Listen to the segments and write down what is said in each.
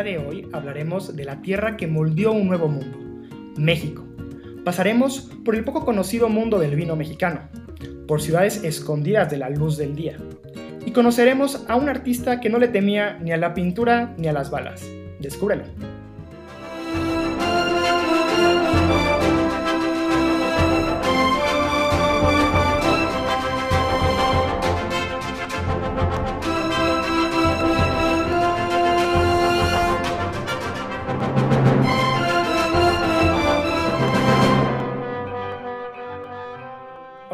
de hoy hablaremos de la tierra que moldeó un nuevo mundo, México. Pasaremos por el poco conocido mundo del vino mexicano, por ciudades escondidas de la luz del día, y conoceremos a un artista que no le temía ni a la pintura ni a las balas. Descúbrelo.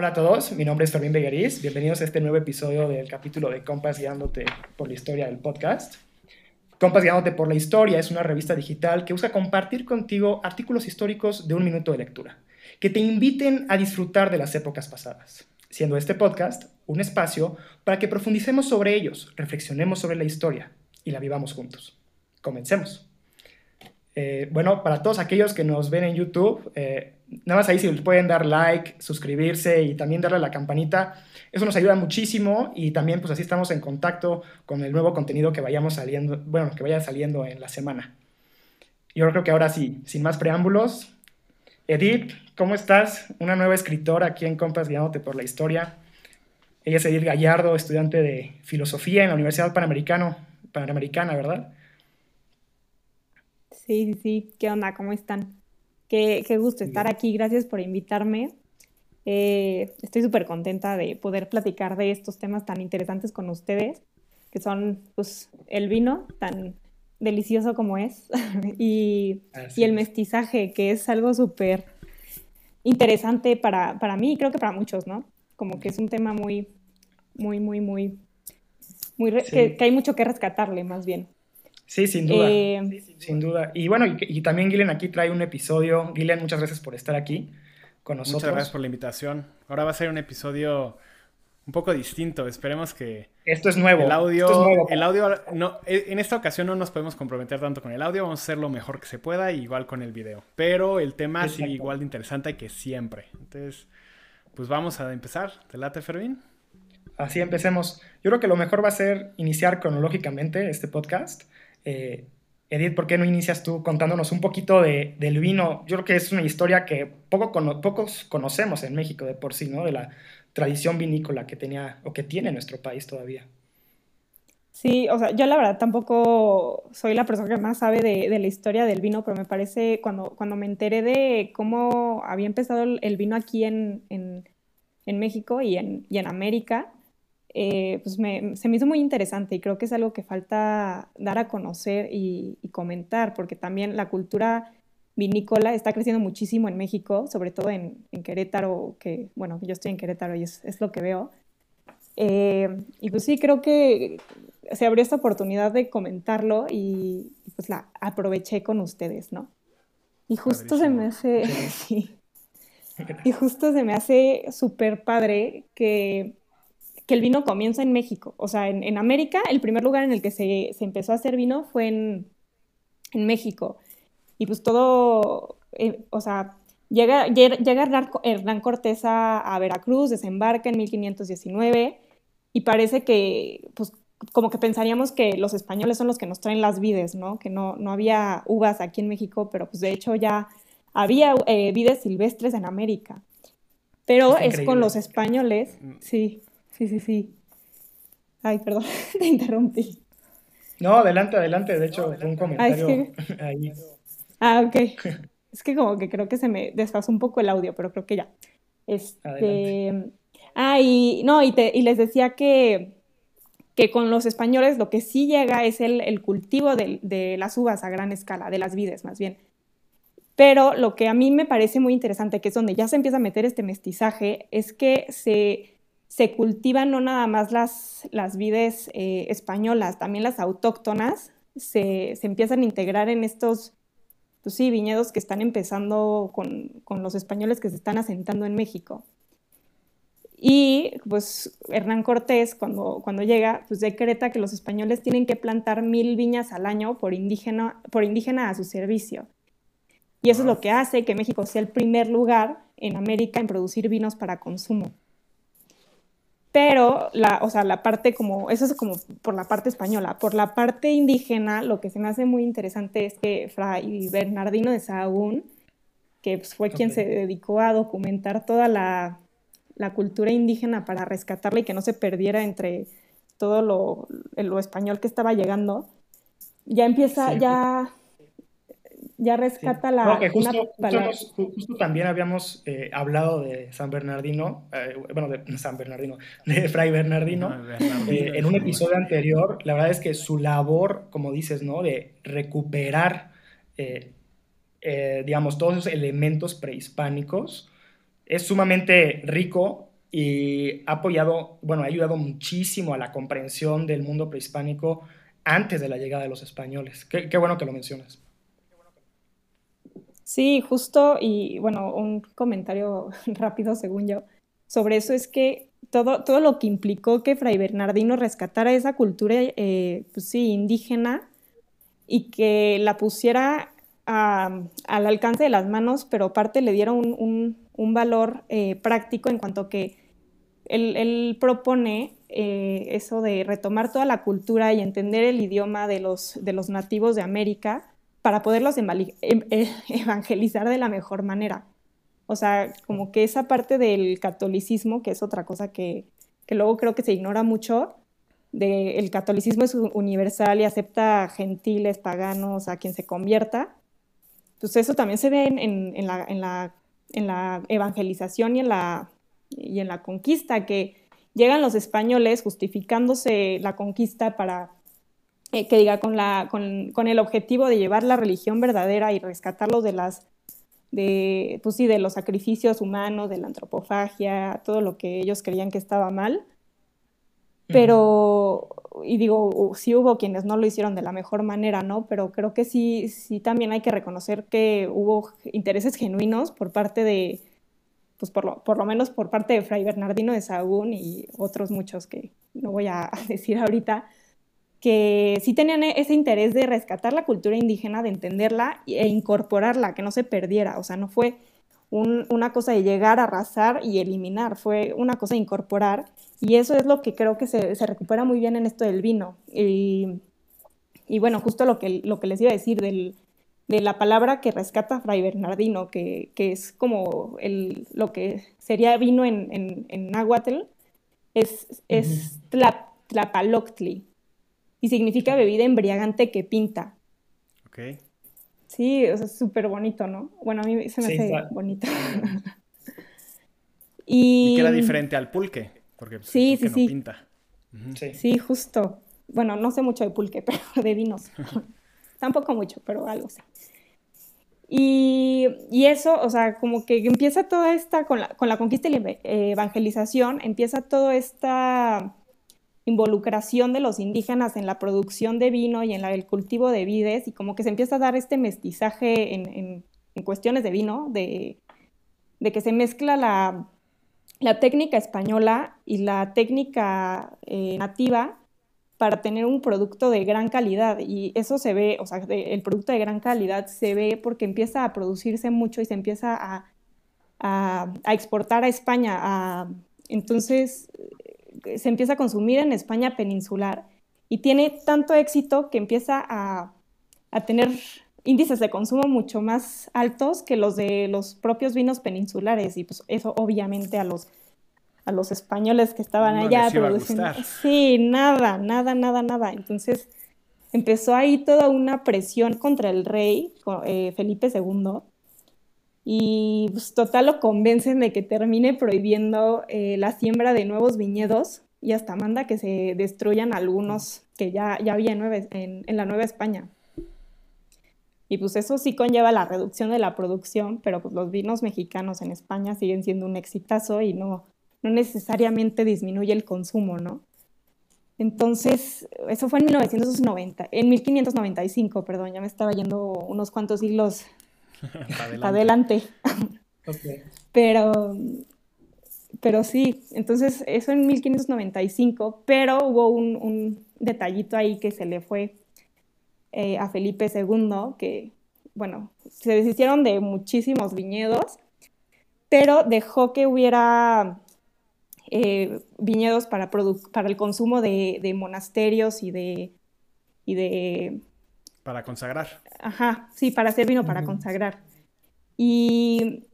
Hola a todos, mi nombre es Fermín Begueriz. Bienvenidos a este nuevo episodio del capítulo de Compas Guiándote por la Historia del podcast. Compas Guiándote por la Historia es una revista digital que busca compartir contigo artículos históricos de un minuto de lectura, que te inviten a disfrutar de las épocas pasadas, siendo este podcast un espacio para que profundicemos sobre ellos, reflexionemos sobre la historia y la vivamos juntos. Comencemos. Eh, bueno, para todos aquellos que nos ven en YouTube, eh, nada más ahí si pueden dar like, suscribirse y también darle a la campanita, eso nos ayuda muchísimo y también pues así estamos en contacto con el nuevo contenido que vayamos saliendo, bueno, que vaya saliendo en la semana. Yo creo que ahora sí, sin más preámbulos, Edith, ¿cómo estás? Una nueva escritora aquí en Compas Guiándote por la Historia. Ella es Edith Gallardo, estudiante de Filosofía en la Universidad Panamericano, Panamericana, ¿verdad? Sí, sí. ¿Qué onda? ¿Cómo están? Qué, qué gusto estar aquí. Gracias por invitarme. Eh, estoy súper contenta de poder platicar de estos temas tan interesantes con ustedes, que son pues, el vino tan delicioso como es y, y el mestizaje, que es algo súper interesante para, para mí y creo que para muchos, ¿no? Como que es un tema muy, muy, muy, muy, muy, que, que hay mucho que rescatarle más bien. Sí, sin duda. Eh, sin duda. Y bueno, y, también Gillian aquí trae un episodio. Gillian, muchas gracias por estar aquí con nosotros. Muchas gracias por la invitación. Ahora va a ser un episodio un poco distinto. Esperemos que... Esto es nuevo. El audio, es nuevo. El audio no, e, en esta ocasión no nos podemos comprometer tanto con el audio. Vamos a hacer lo mejor que se pueda, igual con el video. Pero el tema sigue igual de interesante que siempre. Entonces, pues vamos a empezar. ¿Te late, Fermín? Así empecemos. Yo creo que lo mejor va a ser iniciar cronológicamente este podcast. Eh, Edith, ¿por qué no inicias tú contándonos un poquito de, del vino? Yo creo que es una historia que poco pocos conocemos en México de por sí, ¿no? De la tradición vinícola que tenía o que tiene nuestro país todavía. Sí, o sea, yo la verdad tampoco soy la persona que más sabe de, la historia del vino, pero me parece, cuando, cuando me enteré de cómo había empezado el, vino aquí en, México y en América, eh, pues se me hizo muy interesante y creo que es algo que falta dar a conocer y, comentar, porque también la cultura vinícola está creciendo muchísimo en México, sobre todo en, Querétaro, que bueno, yo estoy en Querétaro y es, lo que veo. Eh, y pues sí, creo que se abrió esta oportunidad de comentarlo y, pues la aproveché con ustedes, ¿no? Y justo se me hace, y justo se me hace súper padre que que el vino comienza en México. O sea, en, América, el primer lugar en el que se, empezó a hacer vino fue en, México. Y pues todo, eh, o sea, llega, llega Hernán Cortés a, Veracruz, desembarca en 1519 y parece que, pues, como que pensaríamos que los españoles son los que nos traen las vides, ¿no? Que no, no había uvas aquí en México, pero pues de hecho ya había eh, vides silvestres en América. Pero es con los españoles, mm. sí, Sí, sí, sí. Ay, perdón, te interrumpí. No, adelante, adelante. De hecho, un comentario ahí. Ah, ok. Es que como que creo que se me desfasó un poco el audio, pero creo que ya. Este... Ah, y no, y, te, y les decía que, que con los españoles lo que sí llega es el, el cultivo de, de, las uvas a gran escala, de las vides más bien. Pero lo que a mí me parece muy interesante, que es donde ya se empieza a meter este mestizaje, es que se, se cultivan no nada más las, las vides eh, españolas, también las autóctonas se, empiezan a integrar en estos, pues sí, viñedos que están empezando con, los españoles que se están asentando en México. Y pues Hernán Cortés, cuando, cuando llega, pues decreta que los españoles tienen que plantar mil viñas al año por indígena, por indígena a su servicio. Y eso es lo que hace que México sea el primer lugar en América en producir vinos para consumo. Pero, la, o sea, la parte como, eso es como por la parte española. Por la parte indígena, lo que se me hace muy interesante es que Fray Bernardino de Sahagún, que pues, fue quien se dedicó a documentar toda la, la, cultura indígena para rescatarla y que no se perdiera entre todo lo, lo español que estaba llegando, ya empieza, ya ya rescata la... justo, justo, también habíamos eh, hablado de San Bernardino, eh, bueno, de San Bernardino, de Fray Bernardino, eh, en un episodio anterior. La verdad es que su labor, como dices, ¿no? De recuperar, digamos, todos esos elementos prehispánicos es sumamente rico y ha apoyado, bueno, ha ayudado muchísimo a la comprensión del mundo prehispánico antes de la llegada de los españoles. qué bueno que lo mencionas. Sí, justo, y bueno, un comentario rápido según yo sobre eso es que todo, todo lo que implicó que Fray Bernardino rescatara esa cultura, eh, pues sí, indígena y que la pusiera al alcance de las manos, pero aparte le diera un, valor eh, práctico en cuanto que él, propone eh, eso de retomar toda la cultura y entender el idioma de los, de los nativos de América para poderlos em, eh, evangelizar de la mejor manera. O sea, como que esa parte del catolicismo, que es otra cosa que, luego creo que se ignora mucho, de el catolicismo es universal y acepta gentiles, paganos, a quien se convierta, pues eso también se ve en, la, en la, evangelización y en la, y en la conquista, que llegan los españoles justificándose la conquista para eh, que diga, con, la, con, el objetivo de llevar la religión verdadera y rescatarlos de las, de, pues sí, de los sacrificios humanos, de la antropofagia, todo lo que ellos creían que estaba mal. Pero, y digo, sí hubo quienes no lo hicieron de la mejor manera, ¿no? Pero creo que sí, sí también hay que reconocer que hubo intereses genuinos por parte de, pues por lo, por lo menos por parte de Fray Bernardino de Sahagún y otros muchos que no voy a decir ahorita, que sí tenían e-, ese interés de rescatar la cultura indígena, de entenderla e incorporarla, que no se perdiera. O sea, no fue una cosa de llegar, arrasar y eliminar, fue una cosa de incorporar. Y eso es lo que creo que se, recupera muy bien en esto del vino. Y, bueno, justo lo que, lo que les iba a decir de la palabra que rescata Fray Bernardino, que, es como el, lo que sería vino en, en, en náhuatl, es, es tlapaloctli, y significa bebida embriagante que pinta. Ok. Sí, o sea, súper bonito, ¿no? Bueno, a mí se me hace bonito. y... que era diferente al pulque, porque pues, sí, sí, sí. pinta. sí. justo. Bueno, no sé mucho de pulque, pero de vinos. Tampoco mucho, pero algo sé. Y, y, eso, o sea, como que empieza toda esta, con la, con la conquista y la evangelización, empieza toda esta involucración de los indígenas en la producción de vino y en el cultivo de vides y como que se empieza a dar este mestizaje en, cuestiones de vino, de, que se mezcla la, técnica española y la técnica eh, nativa para tener un producto de gran calidad. Y eso se ve, o sea, el producto de gran calidad se ve porque empieza a producirse mucho y se empieza a, exportar a España. entonces, se empieza a consumir en España peninsular y tiene tanto éxito que empieza a, tener índices de consumo mucho más altos que los de los propios vinos peninsulares y pues eso obviamente a los a los españoles que estaban allá produciendo. Sí, nada, nada, nada, nada. Entonces empezó ahí toda una presión contra el rey eh, Felipe II y pues, total lo convencen de que termine prohibiendo eh, la siembra de nuevos viñedos y hasta manda que se destruyan algunos que ya, ya había en, en, la Nueva España. Y pues eso sí conlleva la reducción de la producción, pero pues los vinos mexicanos en España siguen siendo un exitazo y no, no necesariamente disminuye el consumo, ¿no? Entonces, eso fue en 1990, en 1595, perdón, ya me estaba yendo unos cuantos siglos adelante. Pero, pero sí, entonces eso en 1595, pero hubo un, detallito ahí que se le fue eh, a Felipe II, que, bueno, se deshicieron de muchísimos viñedos, pero dejó que hubiera eh, viñedos para, para el consumo de, monasterios y de, y de... Para consagrar. Ajá, sí, para hacer vino para consagrar. Y,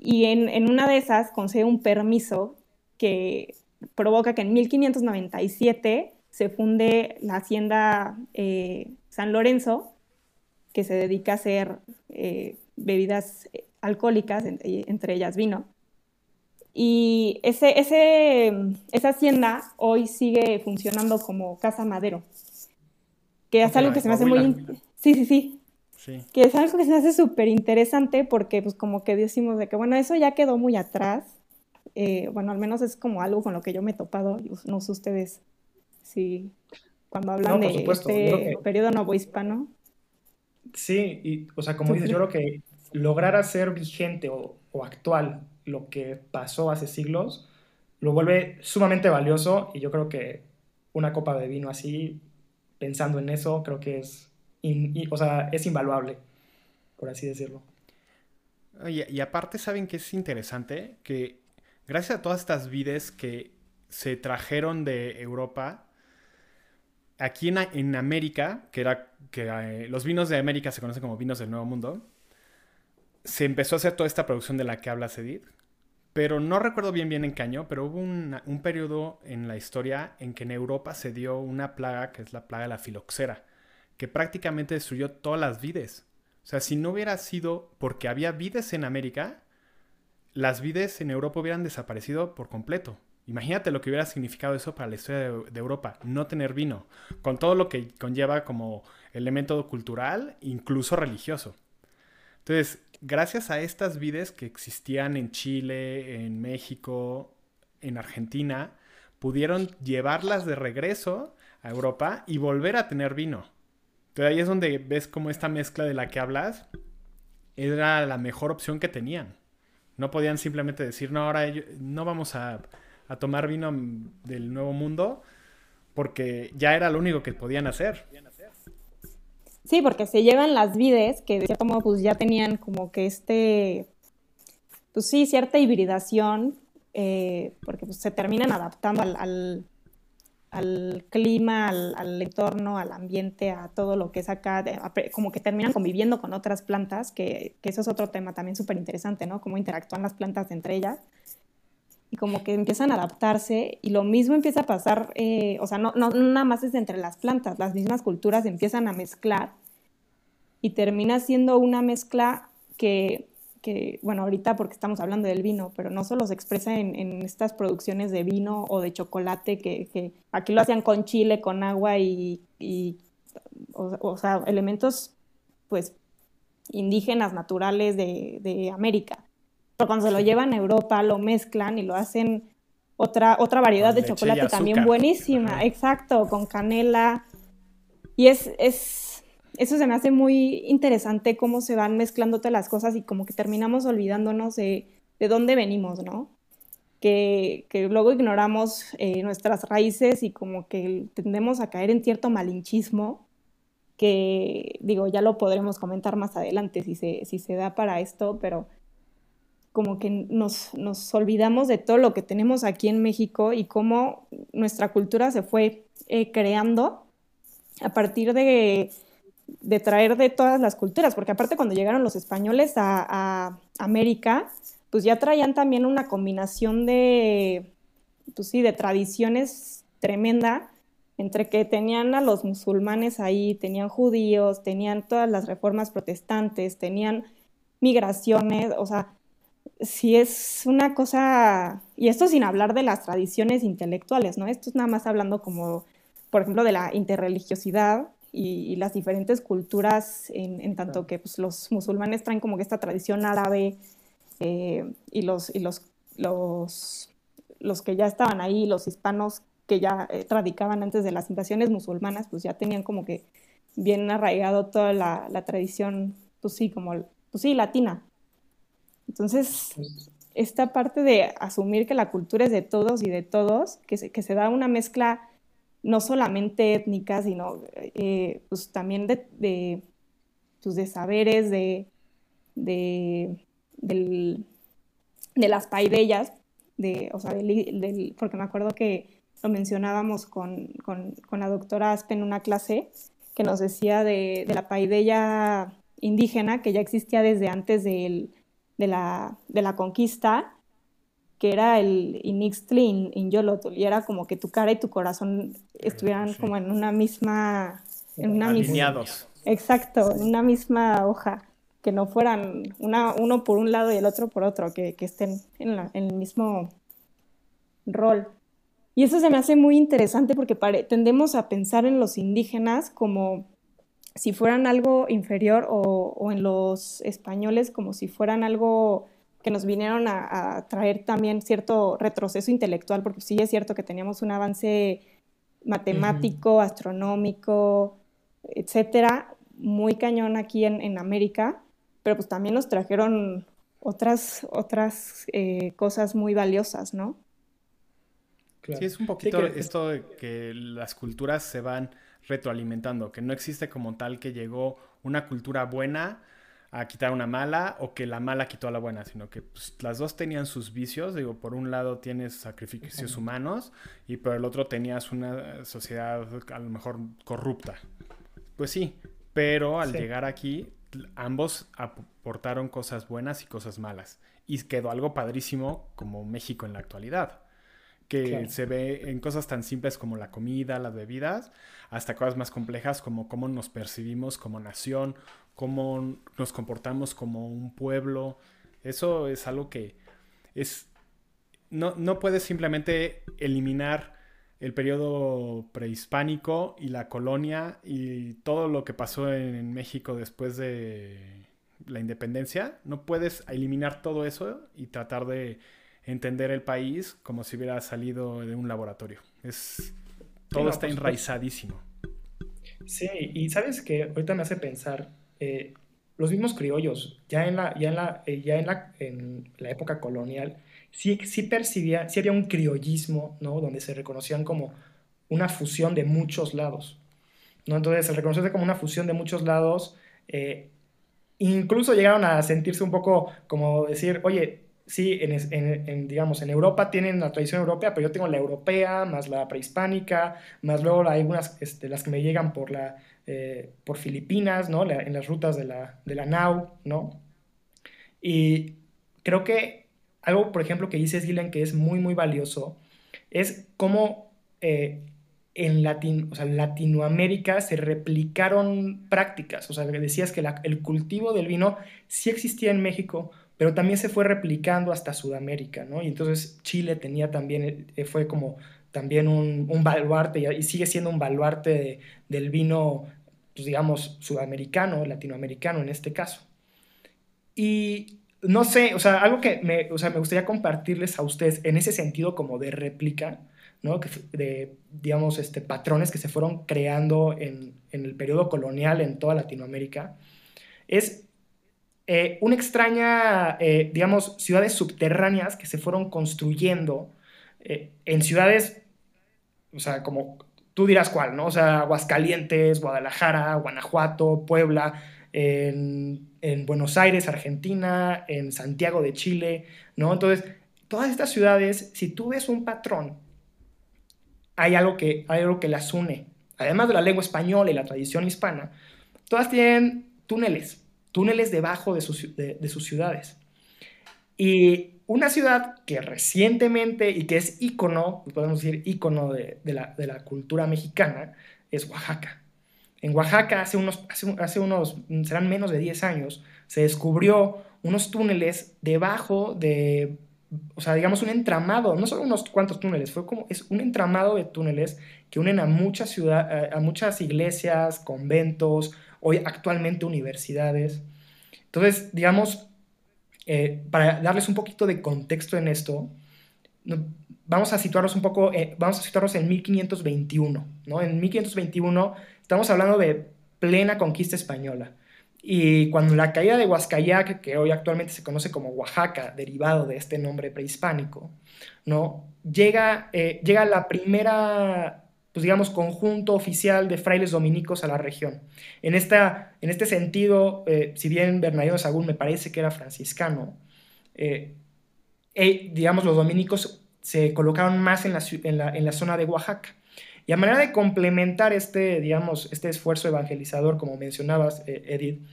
en, una de esas concede un permiso que provoca que en 1597 se funde la hacienda eh, San Lorenzo, que se dedica a hacer eh, bebidas alcohólicas, entre ellas vino. Y ese, ese, esa hacienda hoy sigue funcionando como Casa Madero, que es algo que se me hace muy... Sí, sí, sí. Sí. Que es algo que se me hace súper interesante porque pues como que decimos de que bueno, eso ya quedó muy atrás. Eh, bueno, al menos es como algo con lo que yo me he topado. No sé ustedes si cuando hablan de este periodo novohispano. Sí, y o sea, como dices, yo creo que lograr hacer vigente o, o actual lo que pasó hace siglos, lo vuelve sumamente valioso y yo creo que una copa de vino así, pensando en eso, creo que es, o sea, es invaluable, por así decirlo. y aparte, ¿saben que es interesante? Que gracias a todas estas vides que se trajeron de Europa, aquí en, en América, que era que eh, los vinos de América se conocen como vinos del Nuevo Mundo, se empezó a hacer toda esta producción de la que habla Cedid. Pero no recuerdo bien bien en qué año, pero hubo un periodo en la historia en que en Europa se dio una plaga, que es la plaga de la filoxera, que prácticamente destruyó todas las vides. O sea, si no hubiera sido porque había vides en América, las vides en Europa hubieran desaparecido por completo. Imagínate lo que hubiera significado eso para la historia de, de, Europa, no tener vino, con todo lo que conlleva como elemento cultural, incluso religioso. Entonces, gracias a estas vides que existían en Chile, en México, en Argentina, pudieron llevarlas de regreso a Europa y volver a tener vino. Entonces ahí es donde ves como esta mezcla de la que hablas era la mejor opción que tenían. No podían simplemente decir, no, ahora no vamos a, a tomar vino del Nuevo Mundo, porque ya era lo único que podían hacer. Sí, porque se llevan las vides, que de cierto pues ya tenían como que este, pues sí, cierta hibridación, eh, porque pues, se terminan adaptando al, al, clima, al, entorno, al ambiente, a todo lo que es acá, como que terminan conviviendo con otras plantas, que, que eso es otro tema también súper interesante, ¿no? Cómo interactúan las plantas entre ellas y como que empiezan a adaptarse y lo mismo empieza a pasar, eh, o sea, no, no, nada más es entre las plantas, las mismas culturas empiezan a mezclar y termina siendo una mezcla que, bueno, ahorita porque estamos hablando del vino, pero no solo se expresa en, estas producciones de vino o de chocolate, que, aquí lo hacían con chile, con agua y, o, sea, elementos pues indígenas, naturales de América pero cuando se lo llevan a Europa, lo mezclan y lo hacen otra, otra variedad de chocolate también buenísima, exacto, con canela. Y es, es, eso se me hace muy interesante cómo se van mezclando todas las cosas y como que terminamos olvidándonos de, de dónde venimos, ¿no? Que, que luego ignoramos eh, nuestras raíces y como que tendemos a caer en cierto malinchismo que digo, ya lo podremos comentar más adelante si se, si se da para esto, pero como que nos, nos, olvidamos de todo lo que tenemos aquí en México y cómo nuestra cultura se fue eh, creando a partir de, de, traer de todas las culturas, porque aparte cuando llegaron los españoles a, América, pues ya traían también una combinación de, pues sí, de tradiciones tremenda, entre que tenían a los musulmanes ahí, tenían judíos, tenían todas las reformas protestantes, tenían migraciones, o sea, sí es una cosa, y esto sin hablar de las tradiciones intelectuales, ¿no? Esto es nada más hablando como, por ejemplo, de la interreligiosidad y, las diferentes culturas, en, tanto que pues, los musulmanes traen como que esta tradición árabe eh, y, los, y los, los, los que ya estaban ahí, los hispanos que ya eh, radicaban antes de las invasiones musulmanas, pues ya tenían como que bien arraigado toda la, la tradición, pues sí, como, pues sí, latina, entonces, esta parte de asumir que la cultura es de todos y de todos, que se, que se da una mezcla no solamente étnica, sino eh, pues también de, de, pues de saberes, de, de, de las paidillas, de, o sea, del, porque me acuerdo que lo mencionábamos con, con, con, la doctora Aspen en una clase, que nos decía de, de la paideya indígena que ya existía desde antes de, la, de la conquista, que era el Inixtli in Yolotl, y era como que tu cara y tu corazón estuvieran como en una misma... En una Alineados. exacto, en una misma hoja, que no fueran una, uno por un lado y el otro por otro, que, que estén en, en, el mismo rol. Y eso se me hace muy interesante porque tendemos a pensar en los indígenas como si fueran algo inferior o, en los españoles como si fueran algo que nos vinieron a, traer también cierto retroceso intelectual, porque sí es cierto que teníamos un avance matemático, astronómico, etcétera, muy cañón aquí en, América, pero pues también nos trajeron otras, otras eh, cosas muy valiosas, ¿no? Sí, es un poquito esto de que las culturas se van retroalimentando, que no existe como tal que llegó una cultura buena a quitar una mala o que la mala quitó a la buena, sino que pues, las dos tenían sus vicios. Digo, por un lado tienes sacrificios humanos y por el otro tenías una sociedad a lo mejor corrupta. Pues sí, pero al llegar aquí ambos aportaron cosas buenas y cosas malas. Y quedó algo padrísimo como México en la actualidad que se ve en cosas tan simples como la comida, las bebidas, hasta cosas más complejas como cómo nos percibimos como nación, cómo nos comportamos como un pueblo. Eso es algo que es... No, no puedes simplemente eliminar el periodo prehispánico y la colonia y todo lo que pasó en México después de la independencia. No puedes eliminar todo eso y tratar de entender el país como si hubiera salido de un laboratorio. Es, todo está enraizadísimo. Sí, y sabes que ahorita me hace pensar, eh, los mismos criollos, ya en la, ya en la, eh, ya en la, en la época colonial, sí, sí percibía, sí había un criollismo, ¿no? Donde se reconocían como una fusión de muchos lados, ¿no? Entonces, se reconoció como una fusión de muchos lados, eh, incluso llegaron a sentirse un poco como decir, oye, sí, en, digamos, en Europa tienen la tradición europea, pero yo tengo la europea, más la prehispánica, más luego hay algunas, este, las que me llegan por, la, eh, por Filipinas, ¿no? en las rutas de la, de la NAU, ¿no? Y creo que algo, por ejemplo, que dice Gillian que es muy, muy valioso, es cómo eh, en Latinoamérica se replicaron prácticas. O sea, decías que el cultivo del vino sí existía en México, pero también se fue replicando hasta Sudamérica, ¿no? Y entonces Chile tenía también, eh, fue como también un, un baluarte y, sigue siendo un baluarte del vino, pues digamos, sudamericano, latinoamericano en este caso. Y no sé, o sea, algo que me, o sea, me gustaría compartirles a ustedes en ese sentido como de réplica, ¿no? de, digamos, este, patrones que se fueron creando en, en el periodo colonial en toda Latinoamérica, es eh, una extraña, eh, digamos, ciudades subterráneas que se fueron construyendo eh, en ciudades, o sea, como tú dirás cuál, ¿no? O sea, Aguascalientes, Guadalajara, Guanajuato, Puebla, en, Buenos Aires, Argentina, en Santiago de Chile, ¿no? Entonces, todas estas ciudades, si tú ves un patrón, hay algo que, algo que las une. Además de la lengua española y la tradición hispana, todas tienen túneles, túneles debajo de sus, de, sus ciudades. Y una ciudad que recientemente y que es ícono, podemos decir ícono de, de, la, de, la, cultura mexicana, es Oaxaca. En Oaxaca hace unos, hace, unos, serán menos de 10 años, se descubrió unos túneles debajo de, o sea, digamos un entramado, no solo unos cuantos túneles, fue como, es un entramado de túneles que unen a muchas, ciudad, a muchas iglesias, conventos, hoy actualmente universidades. Entonces, digamos, eh, para darles un poquito de contexto en esto, vamos a situarnos un poco, eh, vamos a situarnos en 1521, ¿no? En 1521 estamos hablando de plena conquista española. Y cuando la caída de Huascayac, que hoy actualmente se conoce como Oaxaca, derivado de este nombre prehispánico, ¿no? llega, eh, llega la primera pues digamos, conjunto oficial de frailes dominicos a la región. En, esta, en este sentido, eh, si bien Bernardino Sagún me parece que era franciscano, eh, eh, digamos, los dominicos se colocaron más en la, en la, zona de Oaxaca. Y a manera de complementar este, digamos, este esfuerzo evangelizador, como mencionabas, eh, Edith,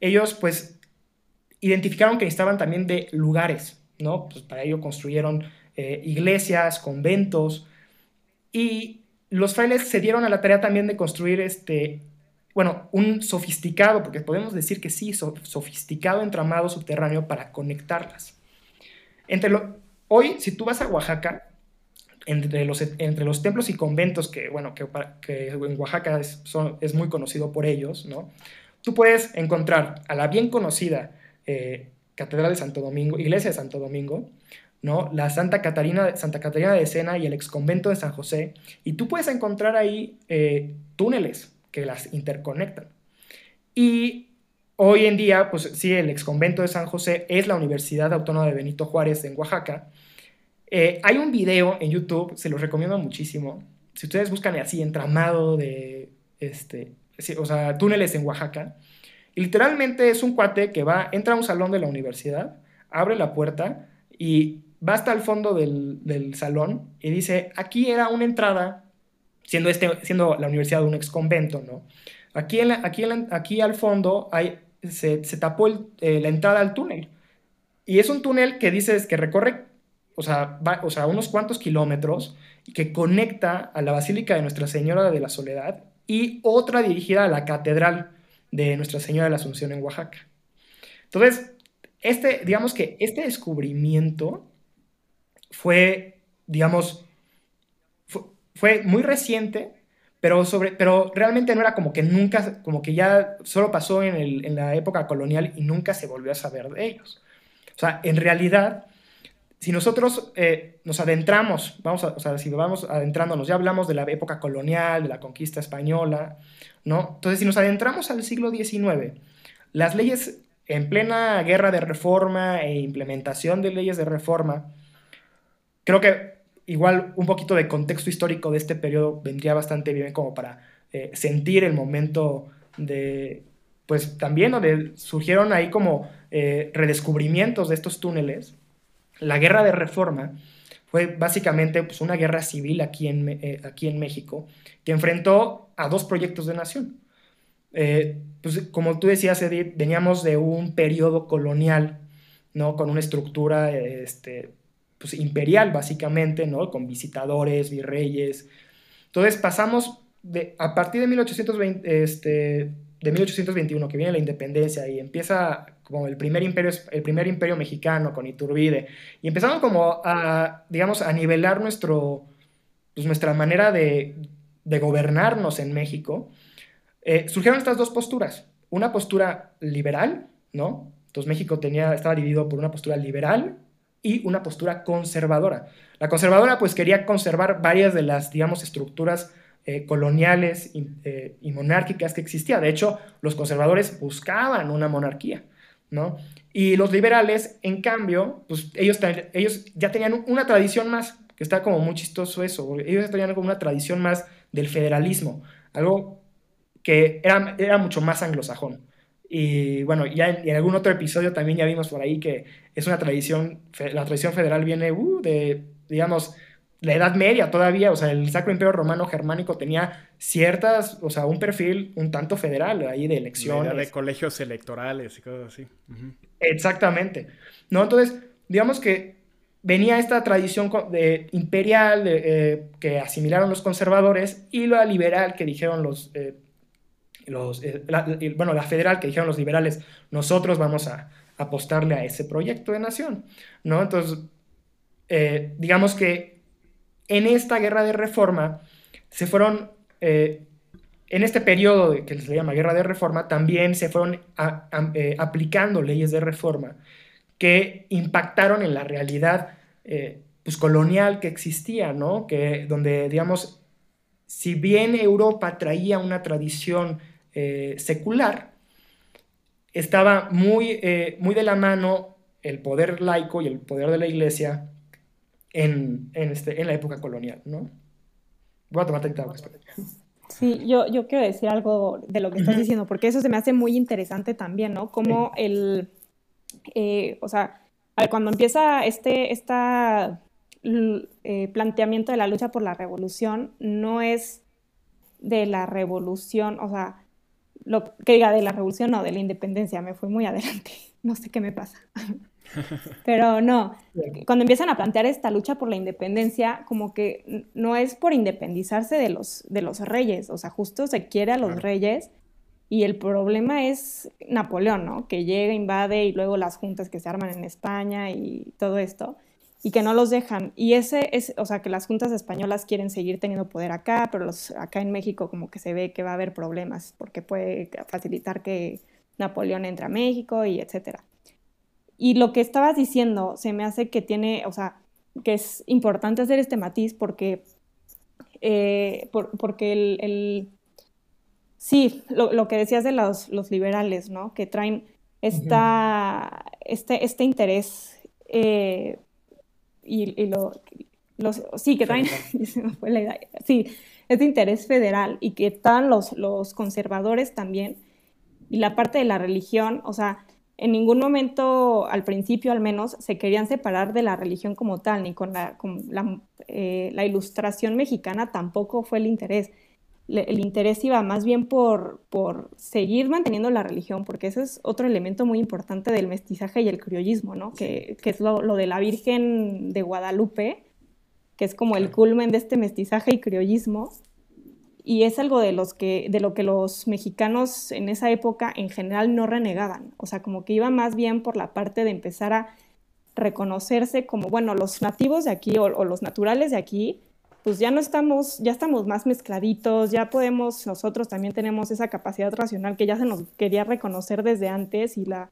ellos pues identificaron que necesitaban también de lugares, ¿no? Pues para ello construyeron eh, iglesias, conventos, y los frailes se dieron a la tarea también de construir este, bueno, un sofisticado, porque podemos decir que sí, sofisticado entramado subterráneo para conectarlas. Entre lo, hoy, si tú vas a Oaxaca, entre los, entre los templos y conventos, que, bueno, que, en Oaxaca es, es, muy conocido por ellos, ¿no? Tú puedes encontrar a la bien conocida eh, Catedral de Santo Domingo, Iglesia de Santo Domingo, ¿no? La Santa Catarina, Santa Catarina de Sena y el exconvento de San José, y tú puedes encontrar ahí eh, túneles que las interconectan. Y hoy en día, pues sí, el exconvento de San José es la Universidad Autónoma de Benito Juárez en Oaxaca. Eh, hay un video en YouTube, se los recomiendo muchísimo. Si ustedes buscan así entramado de, este, o sea, túneles en Oaxaca, literalmente es un cuate que va, entra a un salón de la universidad, abre la puerta y va hasta el fondo del, salón y dice, aquí era una entrada, siendo, este, siendo la universidad un ex convento, ¿no? Aquí, en aquí, aquí al fondo hay, se, tapó eh, la entrada al túnel. Y es un túnel que dices que recorre, o sea, o sea, unos cuantos kilómetros que conecta a la Basílica de Nuestra Señora de la Soledad y otra dirigida a la Catedral de Nuestra Señora de la Asunción en Oaxaca. Entonces, este, digamos que este descubrimiento fue, digamos, fue, muy reciente, pero, sobre, pero realmente no era como que nunca, como que ya solo pasó en, el, en la época colonial y nunca se volvió a saber de ellos. O sea, en realidad, si nosotros eh, nos adentramos, vamos a, o sea, si vamos adentrándonos, ya hablamos de la época colonial, de la conquista española, ¿no? Entonces, si nos adentramos al siglo XIX, las leyes en plena guerra de reforma e implementación de leyes de reforma, creo que igual un poquito de contexto histórico de este periodo vendría bastante bien como para eh, sentir el momento de, pues también donde surgieron ahí como eh, redescubrimientos de estos túneles. La guerra de reforma fue básicamente pues, una guerra civil aquí en, eh, aquí en México que enfrentó a dos proyectos de nación. pues como tú decías, Edith, veníamos de un periodo colonial, ¿no? Con una estructura este, pues, imperial, básicamente, ¿no? Con visitadores, virreyes. Entonces pasamos de, a partir de 1820, este, de 1821, que viene la independencia y empieza como el primer imperio, el primer imperio mexicano con Iturbide, y empezamos como a, digamos, a nivelar nuestro, pues nuestra manera de, de gobernarnos en México, eh, surgieron estas dos posturas. Una postura liberal, ¿no? Entonces México tenía, estaba dividido por una postura liberal y una postura conservadora. La conservadora pues quería conservar varias de las, digamos, estructuras eh, coloniales eh, y, monárquicas que existía. De hecho, los conservadores buscaban una monarquía, ¿no? Y los liberales, en cambio, pues ellos, ellos ya tenían una tradición más, que está como muy chistoso eso, ellos tenían como una tradición más del federalismo, algo que era, era mucho más anglosajón. Y bueno, ya en, algún otro episodio también ya vimos por ahí que es una tradición, la tradición federal viene uh, de, digamos, la Edad Media todavía, o sea, el Sacro Imperio Romano Germánico tenía ciertas, o sea, un perfil un tanto federal ahí de elecciones. de colegios electorales y cosas así. Exactamente. ¿No? Entonces, digamos que venía esta tradición de, imperial eh, que asimilaron los conservadores y la liberal que dijeron los eh, los, eh, bueno, la federal que dijeron los liberales, nosotros vamos a apostarle a ese proyecto de nación, ¿no? Entonces, digamos que en esta guerra de reforma se fueron, eh, en este periodo que se llama guerra de reforma, también se fueron aplicando leyes de reforma que impactaron en la realidad pues, colonial que existía, ¿no? Que donde, digamos, si bien Europa traía una tradición eh, secular, estaba muy, eh, muy de la mano el poder laico y el poder de la iglesia en, este, en la época colonial, ¿no? Voy a tomar agua, Sí, yo, yo quiero decir algo de lo que estás diciendo, porque eso se me hace muy interesante también, ¿no? Como el, eh, o sea, cuando empieza este esta, eh, planteamiento de la lucha por la revolución, no es de la revolución, o sea, lo que diga de la revolución, no, de la independencia, me fui muy adelante, no sé qué me pasa. Pero no, cuando empiezan a plantear esta lucha por la independencia, como que no es por independizarse de los, de los reyes, o sea, justo se quiere a los reyes y el problema es Napoleón, ¿no? Que llega, invade y luego las juntas que se arman en España y todo esto y que no los dejan. Y ese es, o sea, que las juntas españolas quieren seguir teniendo poder acá, pero los, acá en México como que se ve que va a haber problemas porque puede facilitar que Napoleón entre a México y etcétera. Y lo que estabas diciendo se me hace que tiene, o sea, que es importante hacer este matiz porque, eh, porque el, sí, lo, que decías de los, los, liberales, ¿no? Que traen esta, este, este interés eh, y, lo, los, sí, que traen, sí, es de interés federal y que están los, los conservadores también y la parte de la religión, o sea, en ningún momento, al principio al menos, se querían separar de la religión como tal, ni con la, con la, eh, la ilustración mexicana tampoco fue el interés el interés iba más bien por, por seguir manteniendo la religión, porque ese es otro elemento muy importante del mestizaje y el criollismo, ¿no? Que, que, es lo, lo, de la Virgen de Guadalupe, que es como el culmen de este mestizaje y criollismo. Y es algo de, los que, de lo que los mexicanos en esa época en general no renegaban. O sea, como que iba más bien por la parte de empezar a reconocerse como, bueno, los nativos de aquí o, o los naturales de aquí pues ya no estamos, ya estamos más mezcladitos, ya podemos, nosotros también tenemos esa capacidad racional que ya se nos quería reconocer desde antes y la,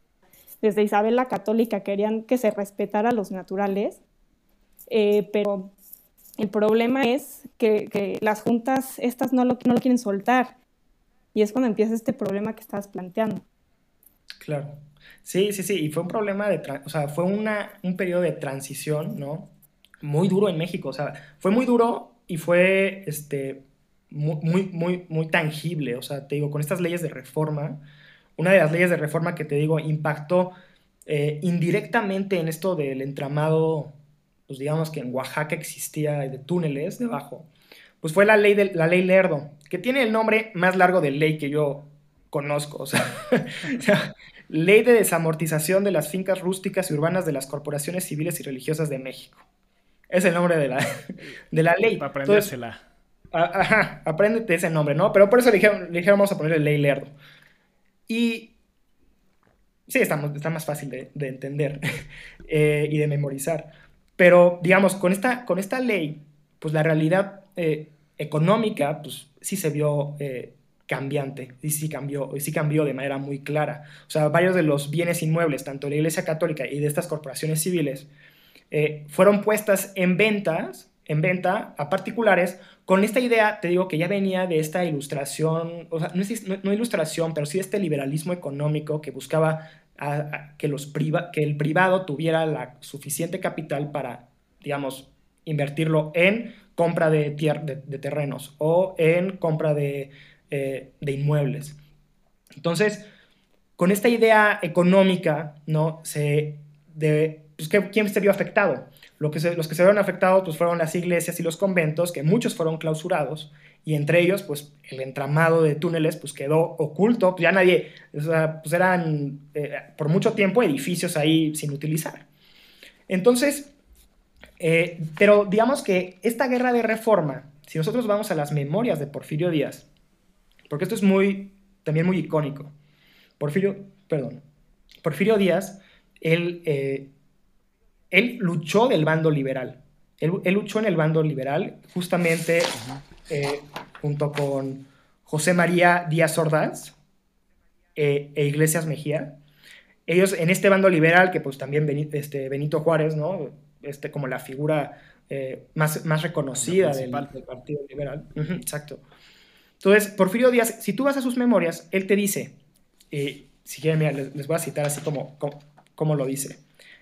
desde Isabel la Católica querían que se respetara a los naturales, eh, pero el problema es que, las juntas estas no lo, quieren soltar y es cuando empieza este problema que estabas planteando. Claro. Sí, sí, sí, y fue un problema de, o sea, fue una, un periodo de transición, ¿no? muy duro en México. O sea, fue muy duro y fue este, muy, muy, muy, tangible. O sea, te digo, con estas leyes de reforma, una de las leyes de reforma que te digo impactó eh, indirectamente en esto del entramado, pues digamos que en Oaxaca existía de túneles debajo, pues fue la ley, de, la ley Lerdo, que tiene el nombre más largo de ley que yo conozco. o sea Ley de desamortización de las fincas rústicas y urbanas de las corporaciones civiles y religiosas de México. Es el nombre de la, de la ley. Para aprendérsela. ajá, apréndete ese nombre, ¿no? Pero por eso le dijeron, vamos a ponerle ley lerdo. Y sí, está, está más fácil de, entender eh, y de memorizar. Pero, digamos, con esta, con esta ley, pues la realidad eh, económica, pues sí se vio eh, cambiante, y sí cambió, y sí cambió de manera muy clara. O sea, varios de los bienes inmuebles, tanto de la Iglesia Católica y de estas corporaciones civiles, eh, fueron puestas en ventas, en venta a particulares, con esta idea, te digo, que ya venía de esta ilustración, o sea, no, ilustración, pero sí este liberalismo económico que buscaba que, el privado tuviera la suficiente capital para, digamos, invertirlo en compra de, de, terrenos o en compra de, eh, de inmuebles. Entonces, con esta idea económica, ¿no? Se, pues, ¿quién se vio afectado? Lo que los que se vieron afectados pues, fueron las iglesias y los conventos, que muchos fueron clausurados, y entre ellos, pues, el entramado de túneles, pues, quedó oculto, ya nadie, o sea, pues, eran eh, por mucho tiempo edificios ahí sin utilizar. Entonces, eh, pero digamos que esta guerra de reforma, si nosotros vamos a las memorias de Porfirio Díaz, porque esto es muy, también muy icónico, Porfirio, perdón, Porfirio Díaz, él eh, él luchó del bando liberal. Él, luchó en el bando liberal justamente eh, junto con José María Díaz Ordaz eh, e Iglesias Mejía. Ellos en este bando liberal, que pues también Benito, este, Benito Juárez, ¿no? Este, como la figura eh, más, más reconocida del, Partido Liberal. exacto. Entonces, Porfirio Díaz, si tú vas a sus memorias, él te dice, si quieren, les, voy a citar así como, como lo dice.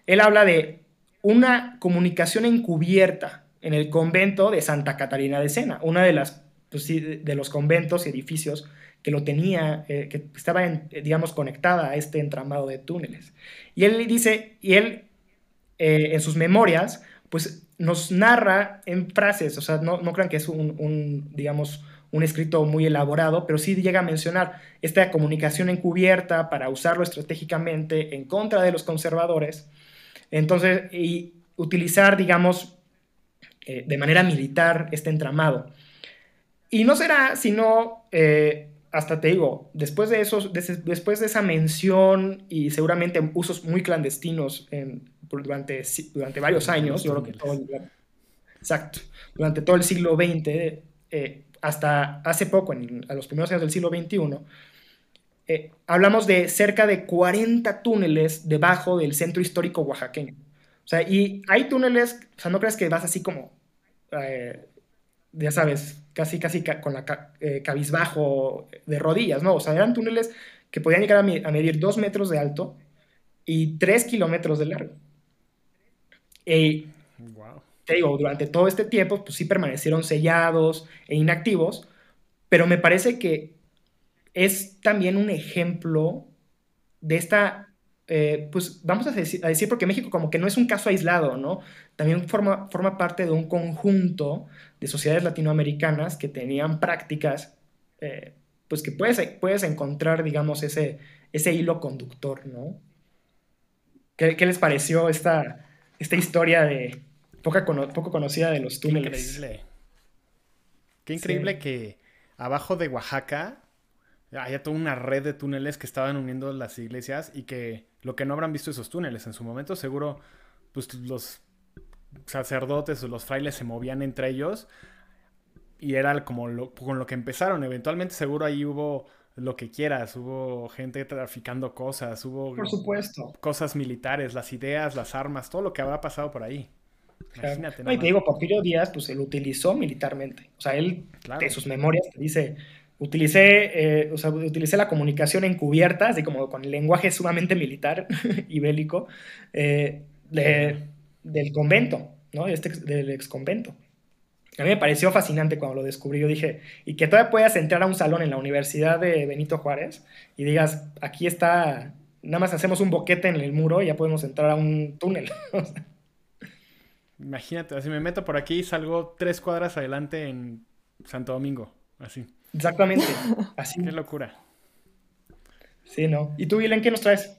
Él habla de una comunicación encubierta en el convento de Santa Catarina de Sena, una de las pues de los conventos y edificios que lo tenía, eh, que estaba, digamos, conectada a este entramado de túneles. Y él dice, y él eh, en sus memorias, pues nos narra en frases, o sea, no, no crean que es un, digamos, un escrito muy elaborado, pero sí llega a mencionar esta comunicación encubierta para usarlo estratégicamente en contra de los conservadores. Entonces, y utilizar, digamos, eh, de manera militar este entramado. Y no será sino, eh, hasta te digo, después de, esos, después de esa mención y seguramente usos muy clandestinos durante, durante varios años, exacto, durante todo el siglo XX, eh, hasta hace poco, en, a los primeros años del siglo XXI, eh, hablamos de cerca de 40 túneles debajo del centro histórico oaxaqueño. O sea, y hay túneles, o sea, no crees que vas así como, ya sabes, casi, casi con la eh, cabizbajo de rodillas, ¿no? O sea, eran túneles que podían llegar a, medir dos metros de alto y tres kilómetros de largo. Y te digo, durante todo este tiempo, pues sí permanecieron sellados e inactivos, pero me parece que es también un ejemplo de esta eh, pues vamos a decir, a decir, porque México como que no es un caso aislado, ¿no? También forma, forma parte de un conjunto de sociedades latinoamericanas que tenían prácticas, eh, pues que puedes, puedes encontrar, digamos, ese, ese hilo conductor, ¿no? ¿Qué, qué les pareció esta, esta historia de poca poco conocida de los túneles? Qué increíble. Qué increíble que abajo de Oaxaca haya toda una red de túneles que estaban uniendo las iglesias y que lo que no habrán visto esos túneles en su momento, seguro pues los sacerdotes o los frailes se movían entre ellos y era como lo, con lo que empezaron. Eventualmente seguro ahí hubo lo que quieras, hubo gente traficando cosas, hubo por supuesto. cosas militares, las ideas, las armas, todo lo que habrá pasado por ahí. Imagínate. No, y te digo, Porfirio Díaz, pues él utilizó militarmente. O sea, él de sus memorias te dice, utilicé, eh, o sea, utilicé la comunicación encubierta, así como con el lenguaje sumamente militar y bélico, eh, del convento, ¿no? Este, del ex convento. A mí me pareció fascinante cuando lo descubrí. Yo dije, y que todavía puedas entrar a un salón en la Universidad de Benito Juárez y digas, aquí está, nada más hacemos un boquete en el muro y ya podemos entrar a un túnel. Imagínate, si me meto por aquí y salgo tres cuadras adelante en Santo Domingo, así. Exactamente, así. Qué locura. Sí, ¿no? ¿Y tú, Guilén, qué nos traes?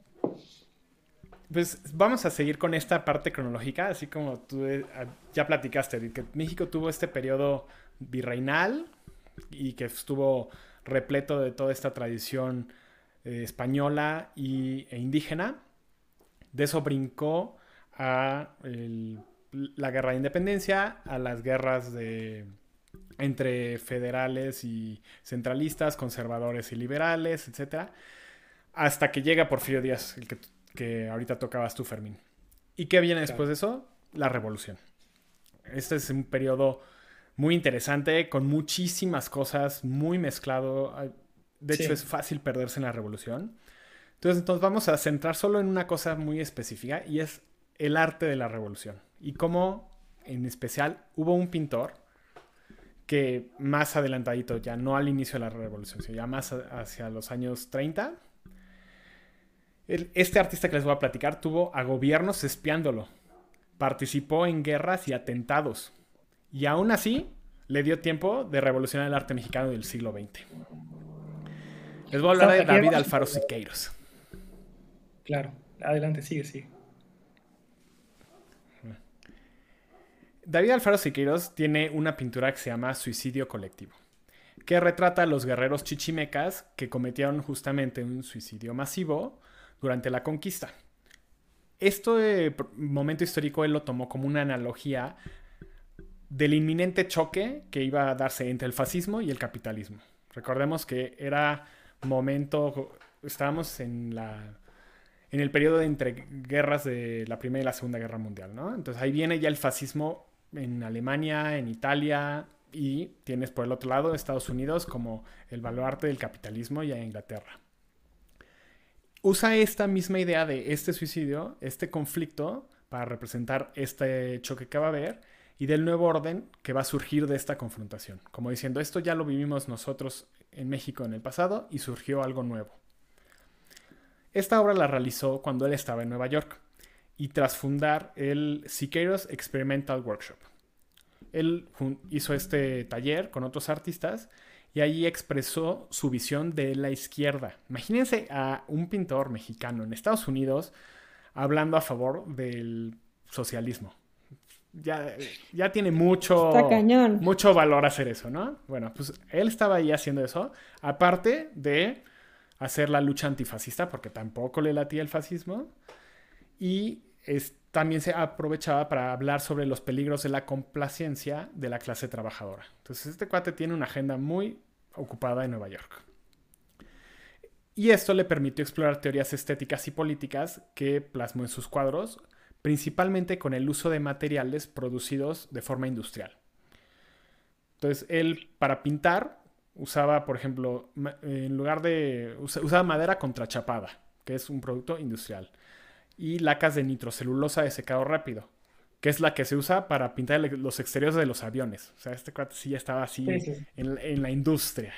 Pues vamos a seguir con esta parte cronológica, así como tú eh, ya platicaste, que México tuvo este periodo virreinal y que estuvo repleto de toda esta tradición eh, española y, e indígena. De eso brincó a la guerra de independencia, a las guerras de, entre federales y centralistas, conservadores y liberales, etc. Hasta que llega Porfirio Díaz, el que que ahorita tocabas tú, Fermín. ¿Y qué viene después de eso? La revolución. Este es un periodo muy interesante, con muchísimas cosas, muy mezclado. De hecho, es fácil perderse en la revolución. Entonces, entonces, vamos a centrar solo en una cosa muy específica y es el arte de la revolución. Y cómo, en especial, hubo un pintor que más adelantadito, ya no al inicio de la revolución, sino ya más hacia los años 30, este artista que les voy a platicar tuvo a gobiernos espiándolo. Participó en guerras y atentados. Y aún así le dio tiempo de revolucionar el arte mexicano del siglo XX. Les voy a hablar de David Alfaro Siqueiros. Claro, adelante, sigue, sigue. David Alfaro Siqueiros tiene una pintura que se llama Suicidio Colectivo, que retrata a los guerreros chichimecas que cometieron justamente un suicidio masivo durante la conquista. Este momento histórico él lo tomó como una analogía del inminente choque que iba a darse entre el fascismo y el capitalismo. Recordemos que era momento, estábamos en la en el periodo de entre guerras de la Primera y la Segunda Guerra Mundial, ¿no? Entonces ahí viene ya el fascismo en Alemania, en Italia y tienes por el otro lado Estados Unidos como el baluarte del capitalismo y a Inglaterra usa esta misma idea de este suicidio, este conflicto, para representar este choque que va a haber y del nuevo orden que va a surgir de esta confrontación. Como diciendo, esto ya lo vivimos nosotros en México en el pasado y surgió algo nuevo. Esta obra la realizó cuando él estaba en Nueva York y tras fundar el Siqueiros Experimental Workshop. Él hizo este taller con otros artistas y ahí expresó su visión de la izquierda. Imagínense a un pintor mexicano en Estados Unidos hablando a favor del socialismo. Ya, ya tiene mucho, mucho valor hacer eso, ¿no? Bueno, pues él estaba ahí haciendo eso, aparte de hacer la lucha antifascista, porque tampoco le latía el fascismo, y también se aprovechaba para hablar sobre los peligros de la complacencia de la clase trabajadora. Entonces este cuate tiene una agenda muy ocupada en Nueva York. Y esto le permitió explorar teorías estéticas y políticas que plasmó en sus cuadros, principalmente con el uso de materiales producidos de forma industrial. Entonces, él para pintar usaba, por ejemplo, en lugar de... usaba madera contrachapada, que es un producto industrial, y lacas de nitrocelulosa de secado rápido, que es la que se usa para pintar los exteriores de los aviones. O sea, este cuate sí estaba así En, la industria.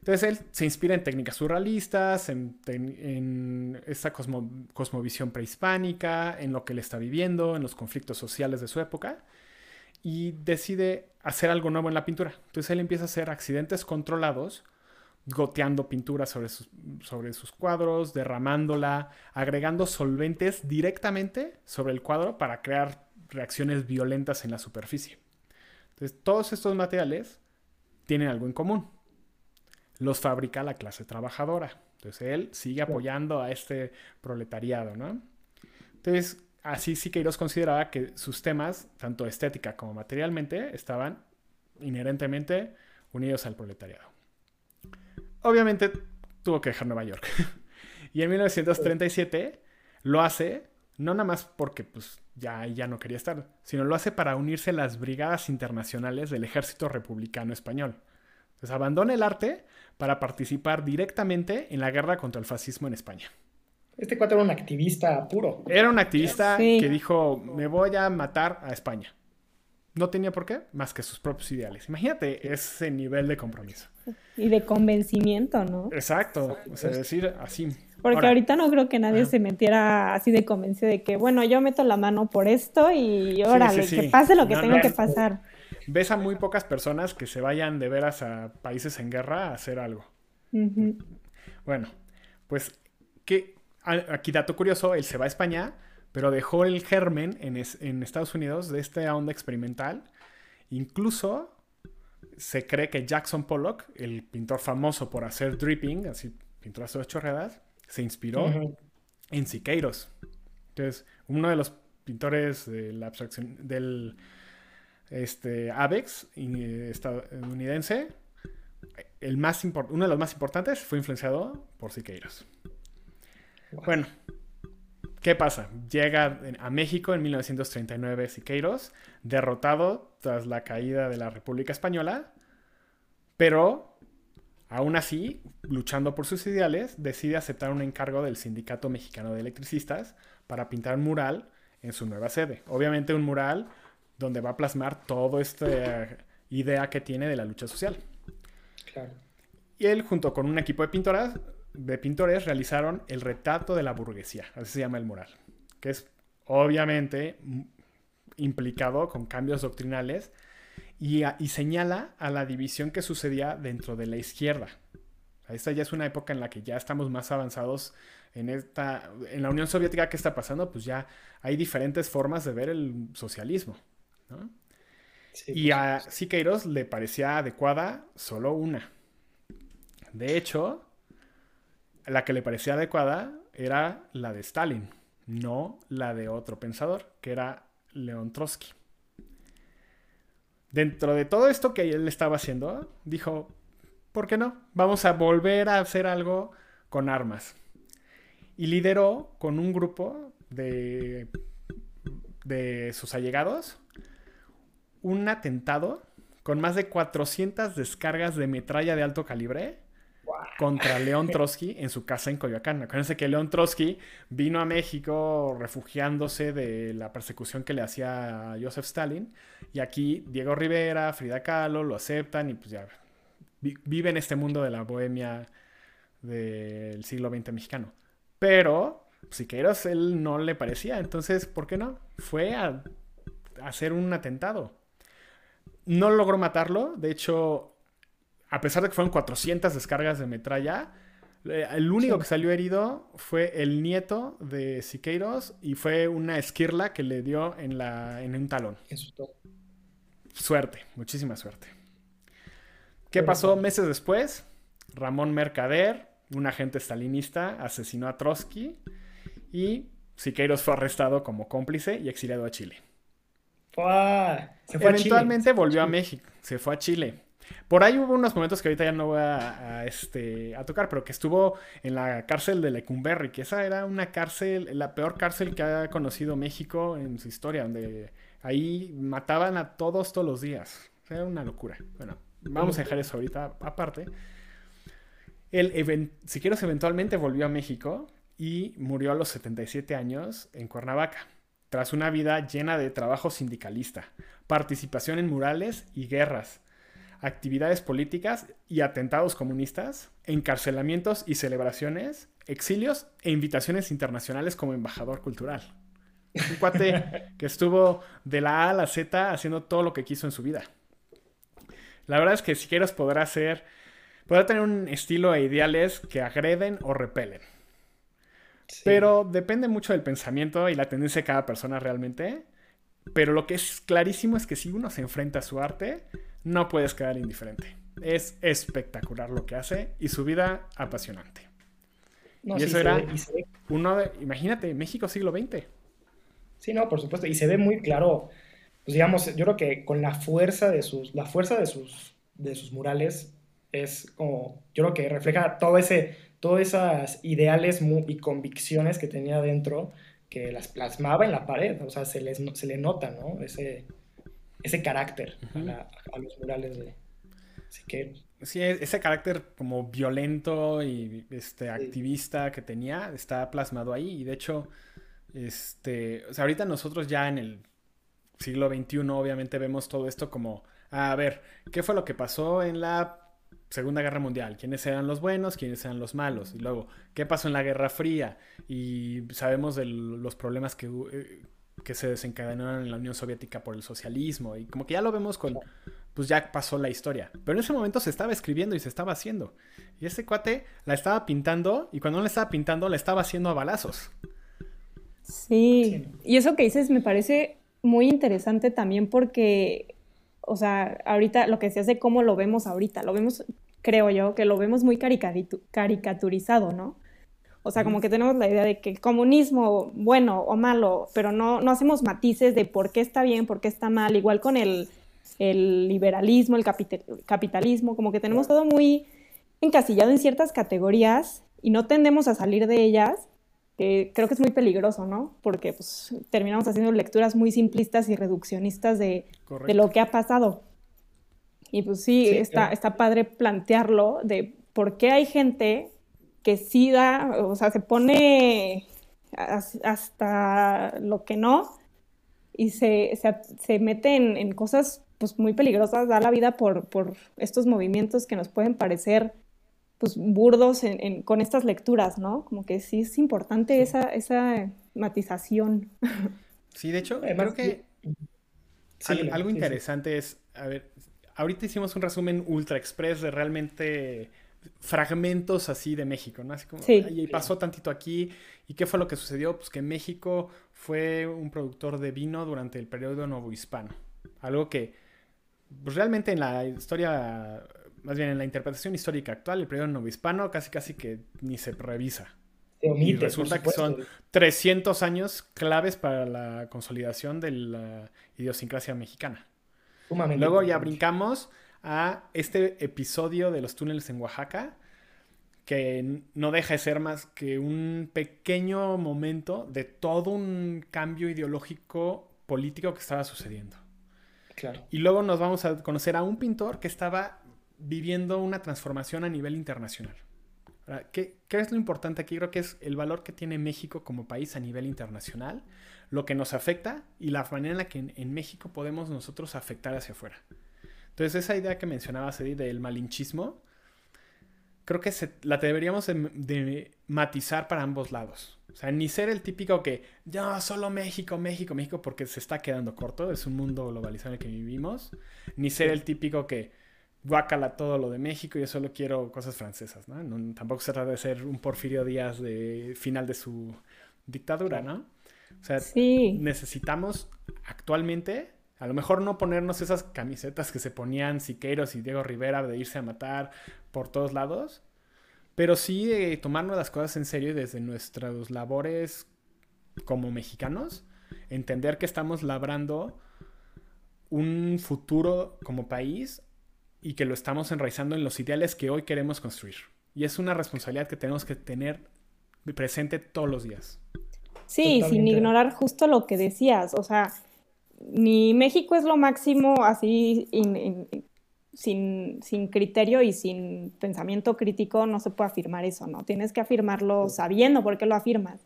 Entonces él se inspira en técnicas surrealistas, en, esta cosmovisión prehispánica, en lo que él está viviendo, en los conflictos sociales de su época, y decide hacer algo nuevo en la pintura. Entonces él empieza a hacer accidentes controlados, goteando pintura sobre sus, sobre sus cuadros, derramándola, agregando solventes directamente sobre el cuadro para crear reacciones violentas en la superficie. Entonces todos estos materiales tienen algo en común los fabrica la clase trabajadora. Entonces él sigue apoyando a este proletariado, ¿no? Entonces, así Siqueiros consideraba que sus temas, tanto estética como materialmente, estaban inherentemente unidos al proletariado. Obviamente tuvo que dejar Nueva York. y en 1937 lo hace, no nada más porque pues, ya, ya no quería estar, sino lo hace para unirse a las brigadas internacionales del ejército republicano español. Entonces abandona el arte para participar directamente en la guerra contra el fascismo en España. Este cuatro era un activista puro. Era un activista que dijo, me voy a matar a España. No tenía por qué, más que sus propios ideales. Imagínate ese nivel de compromiso. Y de convencimiento, ¿no? Exacto. O sea, decir así. Porque ahorita no creo que nadie se metiera así de convencido de que, bueno, yo meto la mano por esto y órale, que pase lo que tenga que pasar ves a muy pocas personas que se vayan de veras a países en guerra a hacer algo. Bueno, pues que aquí dato curioso, él se va a España, pero dejó el germen en, en Estados Unidos de esta onda experimental. Incluso se cree que Jackson Pollock, el pintor famoso por hacer dripping, así pinturas de chorreadas, se inspiró en Siqueiros. Entonces, uno de los pintores de la abstracción del este, Avex estadounidense, el más uno de los más importantes, fue influenciado por Siqueiros. Bueno, ¿qué pasa? Llega a México en 1939 Siqueiros, derrotado tras la caída de la República Española, pero aún así, luchando por sus ideales, decide aceptar un encargo del Sindicato Mexicano de Electricistas para pintar un mural en su nueva sede. Obviamente un mural donde va a plasmar toda esta idea que tiene de la lucha social. Y él, junto con un equipo de, pintoras, de pintores, realizaron el retrato de la burguesía, así se llama el mural, que es obviamente implicado con cambios doctrinales y, y, señala a la división que sucedía dentro de la izquierda. Esta ya es una época en la que ya estamos más avanzados en esta en la Unión Soviética ¿qué está pasando, pues ya hay diferentes formas de ver el socialismo y a Siqueiros le parecía adecuada solo una. De hecho, la que le parecía adecuada era la de Stalin, no la de otro pensador, que era León Trotsky. Dentro de todo esto que él estaba haciendo, dijo, ¿por qué no? Vamos a volver a hacer algo con armas. Y lideró con un grupo de, de sus allegados un atentado con más de 400 descargas de metralla de alto calibre contra León Trotsky en su casa en Coyoacán. Acuérdense que León Trotsky vino a México refugiándose de la persecución que le hacía Joseph Stalin. Y aquí Diego Rivera, Frida Kahlo lo aceptan y pues ya vive en este mundo de la bohemia del siglo XX mexicano. Pero Siqueiros él no le parecía, entonces, ¿por qué no? Fue a, hacer un atentado. No logró matarlo, de hecho, a pesar de que fueron 400 descargas de metralla, eh, el único que salió herido fue el nieto de Siqueiros y fue una esquirla que le dio en, la, en un talón. Suerte, muchísima suerte. ¿Qué pasó meses después? Ramón Mercader, un agente stalinista, asesinó a Trotsky y Siqueiros fue arrestado como cómplice y exiliado a Chile. Eventualmente volvió a México, se fue a Chile. Por ahí hubo unos momentos que ahorita ya no voy a, este, a tocar, pero que estuvo en la cárcel de Lecumberri, que esa era una cárcel, la peor cárcel que ha conocido México en su historia, donde ahí mataban a todos todos los días. Era una locura. Bueno, vamos a dejar eso ahorita aparte. El Siqueiros eventualmente volvió a México y murió a los 77 años en Cuernavaca, tras una vida llena de trabajo sindicalista, participación en murales y guerras, actividades políticas y atentados comunistas, encarcelamientos y celebraciones, exilios e invitaciones internacionales como embajador cultural. Un cuate que estuvo de la A a la Z haciendo todo lo que quiso en su vida. La verdad es que si quieres podrá ser, podrá tener un estilo e ideales que agreden o repelen. Pero depende mucho del pensamiento y la tendencia de cada persona realmente. Pero lo que es clarísimo es que si uno se enfrenta a su arte, no puedes quedar indiferente. Es espectacular lo que hace y su vida apasionante. y eso era uno de, imagínate, México siglo XX. Sí, no, por supuesto. Y se ve muy claro, pues digamos, yo creo que con la fuerza de sus, la fuerza de sus, de sus murales es como, yo creo que refleja todo ese, todas esas ideales y convicciones que tenía dentro, que las plasmaba en la pared, o sea, se, les, se le nota, ¿no? Ese, ese carácter a, los murales de Siqueiros. Sí, e-, ese carácter como violento y este, activista que tenía está plasmado ahí. Y de hecho, este, o sea, ahorita nosotros ya en el siglo XXI obviamente vemos todo esto como, a ver, ¿qué fue lo que pasó en la Segunda Guerra Mundial? ¿Quiénes eran los buenos? ¿Quiénes eran los malos? Y luego, ¿qué pasó en la Guerra Fría? Y sabemos de los problemas que, eh, que se desencadenaron en la Unión Soviética por el socialismo. Y como que ya lo vemos con, pues ya pasó la historia. Pero en ese momento se estaba escribiendo y se estaba haciendo. Y ese cuate la estaba pintando y cuando no la estaba pintando la estaba haciendo a balazos. Sí, y eso que dices me parece muy interesante también porque, o sea, ahorita lo que decías de cómo lo vemos ahorita, lo vemos, creo yo, que lo vemos muy caricaturizado, ¿no? O sea, como que tenemos la idea de que el comunismo, bueno o malo, pero no, no hacemos matices de por qué está bien, por qué está mal, igual con el, el liberalismo, el capitalismo, como que tenemos todo muy encasillado en ciertas categorías y no tendemos a salir de ellas que creo que es muy peligroso, ¿no? Porque pues, terminamos haciendo lecturas muy simplistas y reduccionistas de, de lo que ha pasado. Y pues sí, está, está padre plantearlo de por qué hay gente que sí da, o sea, se pone hasta lo que no y se, se, se mete en, en, cosas pues muy peligrosas, da la vida por, por estos movimientos que nos pueden parecer pues, burdos con estas lecturas, ¿no? Como que sí es importante esa, esa matización. Sí, de hecho, creo que algo interesante es, a ver, ahorita hicimos un resumen ultra express de realmente fragmentos así de México, ¿no? Así como, y pasó tantito aquí, ¿y qué fue lo que sucedió? Pues que México fue un productor de vino durante el periodo novohispano, algo que pues, realmente en la historia más bien en la interpretación histórica actual, el periodo novohispano casi casi que ni se revisa. y resulta que son 300 años claves para la consolidación de la idiosincrasia mexicana. Luego ya brincamos a este episodio de los túneles en Oaxaca, que no deja de ser más que un pequeño momento de todo un cambio ideológico político que estaba sucediendo. Claro. Y luego nos vamos a conocer a un pintor que estaba viviendo una transformación a nivel internacional. ¿Qué, es lo importante aquí? Creo que es el valor que tiene México como país a nivel internacional, lo que nos afecta y la manera en la que en, México podemos nosotros afectar hacia afuera. Entonces, esa idea que mencionabas, Eddie, del malinchismo, creo que la deberíamos de, matizar para ambos lados. O sea, ni ser el típico que, ya, solo México, México, México, porque se está quedando corto, es un mundo globalizado en el que vivimos. Ni ser el típico que, guácala todo lo de México, yo solo quiero cosas francesas, ¿no? tampoco se trata de ser un Porfirio Díaz de final de su dictadura, ¿no? O sea, necesitamos actualmente, a lo mejor no ponernos esas camisetas que se ponían Siqueiros y Diego Rivera de irse a matar por todos lados, pero sí de tomarnos las cosas en serio y desde nuestras labores como mexicanos, entender que estamos labrando un futuro como país y que lo estamos enraizando en los ideales que hoy queremos construir. Y es una responsabilidad que tenemos que tener presente todos los días. Sí, sin ignorar justo lo que decías. O sea, ni México es lo máximo así sin, sin, criterio y sin pensamiento crítico, no se puede afirmar eso, ¿no? Tienes que afirmarlo sabiendo por qué lo afirmas.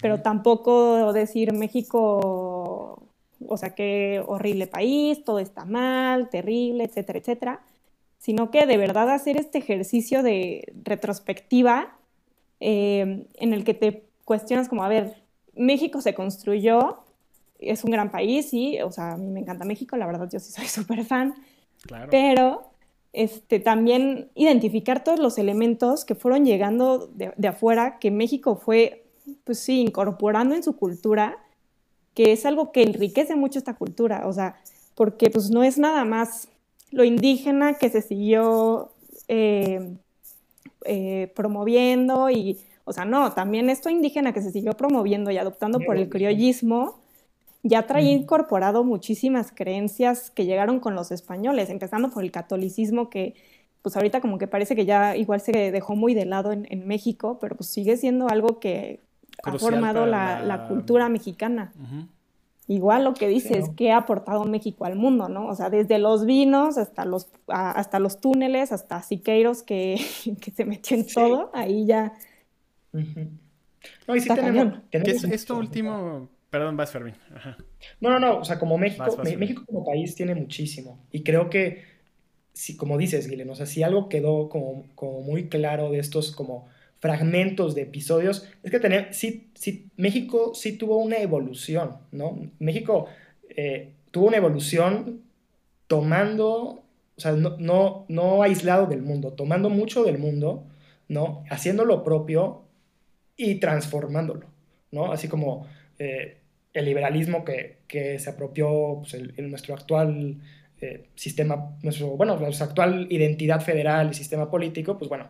Pero tampoco decir México o sea, qué horrible país, todo está mal, terrible, etcétera, etcétera, sino que de verdad hacer este ejercicio de retrospectiva eh, en el que te cuestionas como, a ver, México se construyó, es un gran país, sí, o sea, a mí me encanta México, la verdad yo sí soy súper fan, pero este, también identificar todos los elementos que fueron llegando de, de afuera, que México fue, pues sí, incorporando en su cultura, que es algo que enriquece mucho esta cultura, o sea, porque pues no es nada más lo indígena que se siguió eh, eh, promoviendo y, o sea, no, también esto indígena que se siguió promoviendo y adoptando por el criollismo ya traía incorporado muchísimas creencias que llegaron con los españoles, empezando por el catolicismo que pues ahorita como que parece que ya igual se dejó muy de lado en, México, pero pues sigue siendo algo que ha formado la, cultura mexicana. Igual lo que dices, que ha aportado México al mundo, ¿no? O sea, desde los vinos hasta los, hasta los túneles, hasta Siqueiros que, que se metió en todo, ahí ya... No, y sí tenemos, esto último... Perdón, vas, Fermín. No, no, no, o sea, como México, México como país tiene muchísimo. Y creo que, si, como dices, Guilén, o sea, si algo quedó como, como muy claro de estos como fragmentos de episodios, es que tener, sí, sí, México sí tuvo una evolución, ¿no? México eh, tuvo una evolución tomando, o sea, no, no, aislado del mundo, tomando mucho del mundo, ¿no? Haciendo lo propio y transformándolo, ¿no? Así como eh, el liberalismo que, que se apropió pues, en nuestro actual eh, sistema, nuestro, bueno, nuestra actual identidad federal y sistema político, pues bueno,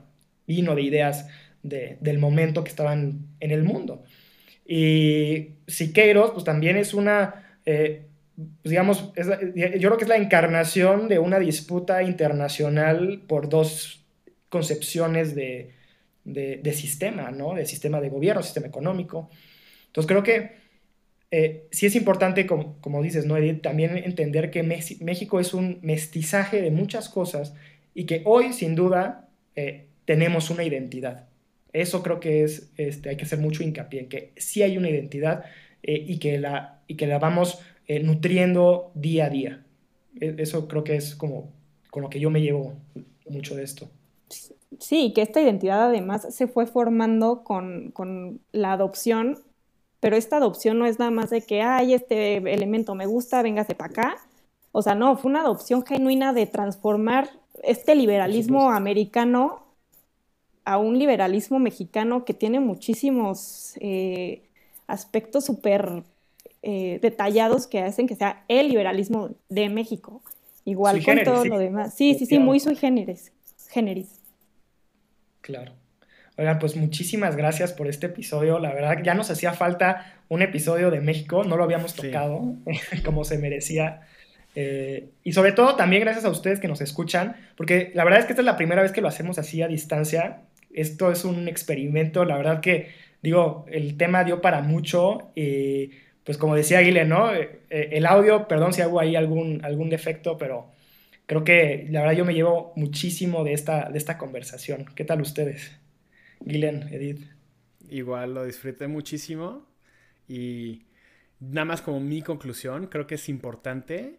vino de ideas del momento que estaban en el mundo. Y Siqueiros, pues también es una, eh, pues, digamos, yo creo que es la encarnación de una disputa internacional por dos concepciones de, sistema, ¿no? De sistema de gobierno, sistema económico. Entonces creo que eh, sí es importante, como, dices, ¿no, Edith? También entender que México es un mestizaje de muchas cosas y que hoy, sin duda, eh, tenemos una identidad. Eso creo que es, este, hay que hacer mucho hincapié en que sí hay una identidad eh, y, que la, y que la vamos nutriendo día a día. E, eso creo que es como con lo que yo me llevo mucho de esto. Sí, que esta identidad además se fue formando con, con la adopción, pero esta adopción no es nada más de que, ay, este elemento me gusta, véngase para acá. O sea, no, fue una adopción genuina de transformar este liberalismo americano a un liberalismo mexicano que tiene muchísimos eh, aspectos súper eh, detallados que hacen que sea el liberalismo de México. Igual con todo lo demás. Sí, sí, sí, muy sui generis. generis. Claro. Oigan, pues muchísimas gracias por este episodio. La verdad, ya nos hacía falta un episodio de México, no lo habíamos tocado como se merecía. Eh, y sobre todo también gracias a ustedes que nos escuchan, porque la verdad es que esta es la primera vez que lo hacemos así a distancia esto es un experimento, la verdad que, digo, el tema dio para mucho. y pues como decía Aguile, ¿no? Eh, eh, el audio, perdón si hago ahí algún, algún defecto, pero creo que la verdad yo me llevo muchísimo de esta, de esta conversación. ¿Qué tal ustedes? Guilen, Edith. Igual lo disfruté muchísimo y nada más como mi conclusión, creo que es importante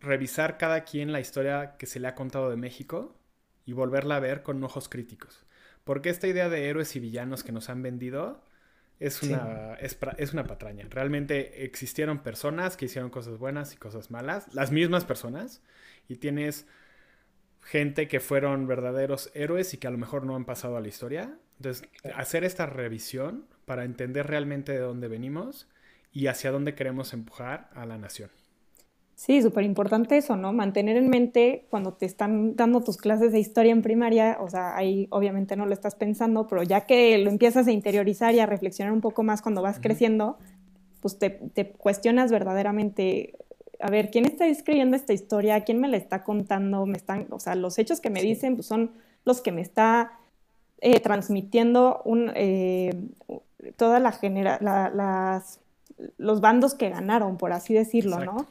revisar cada quien la historia que se le ha contado de México y volverla a ver con ojos críticos. Porque esta idea de héroes y villanos que nos han vendido es una, es, una patraña. Realmente existieron personas que hicieron cosas buenas y cosas malas, las mismas personas, y tienes gente que fueron verdaderos héroes y que a lo mejor no han pasado a la historia. Entonces, hacer esta revisión para entender realmente de dónde venimos y hacia dónde queremos empujar a la nación. Sí, súper importante eso, ¿no? Mantener en mente cuando te están dando tus clases de historia en primaria, o sea, ahí obviamente no lo estás pensando, pero ya que lo empiezas a interiorizar y a reflexionar un poco más cuando vas creciendo, pues te, te, cuestionas verdaderamente, a ver, ¿quién está escribiendo esta historia? ¿Quién me la está contando? Me están, o sea, los hechos que me dicen pues, son los que me está eh, transmitiendo un, eh, toda la genera las, los bandos que ganaron, por así decirlo, ¿no?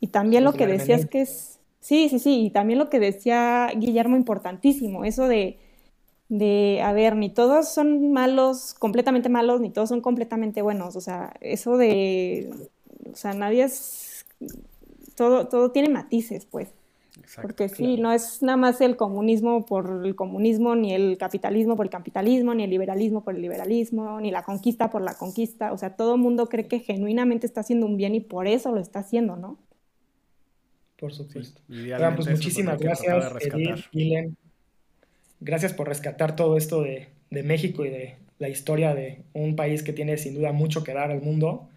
Y también lo que decías que es, sí, sí, sí, y también lo que decía Guillermo, importantísimo, eso de, de, a ver, ni todos son malos, completamente malos, ni todos son completamente buenos, o sea, eso de, o sea, nadie es, todo, todo tiene matices, pues. Porque sí, no es nada más el comunismo por el comunismo, ni el capitalismo por el capitalismo, ni el liberalismo por el liberalismo, ni la conquista por la conquista. O sea, todo el mundo cree que genuinamente está haciendo un bien y por eso lo está haciendo, ¿no? Por supuesto. bueno, pues muchísimas gracias, Edith, Gracias por rescatar todo esto de, México y de la historia de un país que tiene sin duda mucho que dar al mundo.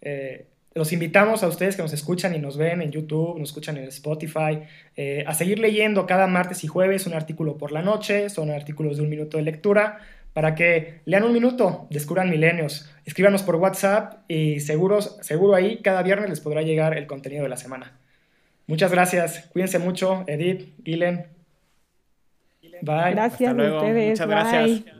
Eh, los invitamos a ustedes que nos escuchan y nos ven en YouTube, nos escuchan en Spotify, eh, a seguir leyendo cada martes y jueves un artículo por la noche, son artículos de un minuto de lectura, para que lean un minuto, descubran milenios, escríbanos por WhatsApp y seguros, seguro ahí cada viernes les podrá llegar el contenido de la semana. Muchas gracias. Cuídense mucho, Edith, Gilen. Bye. Gracias a ustedes. Muchas gracias.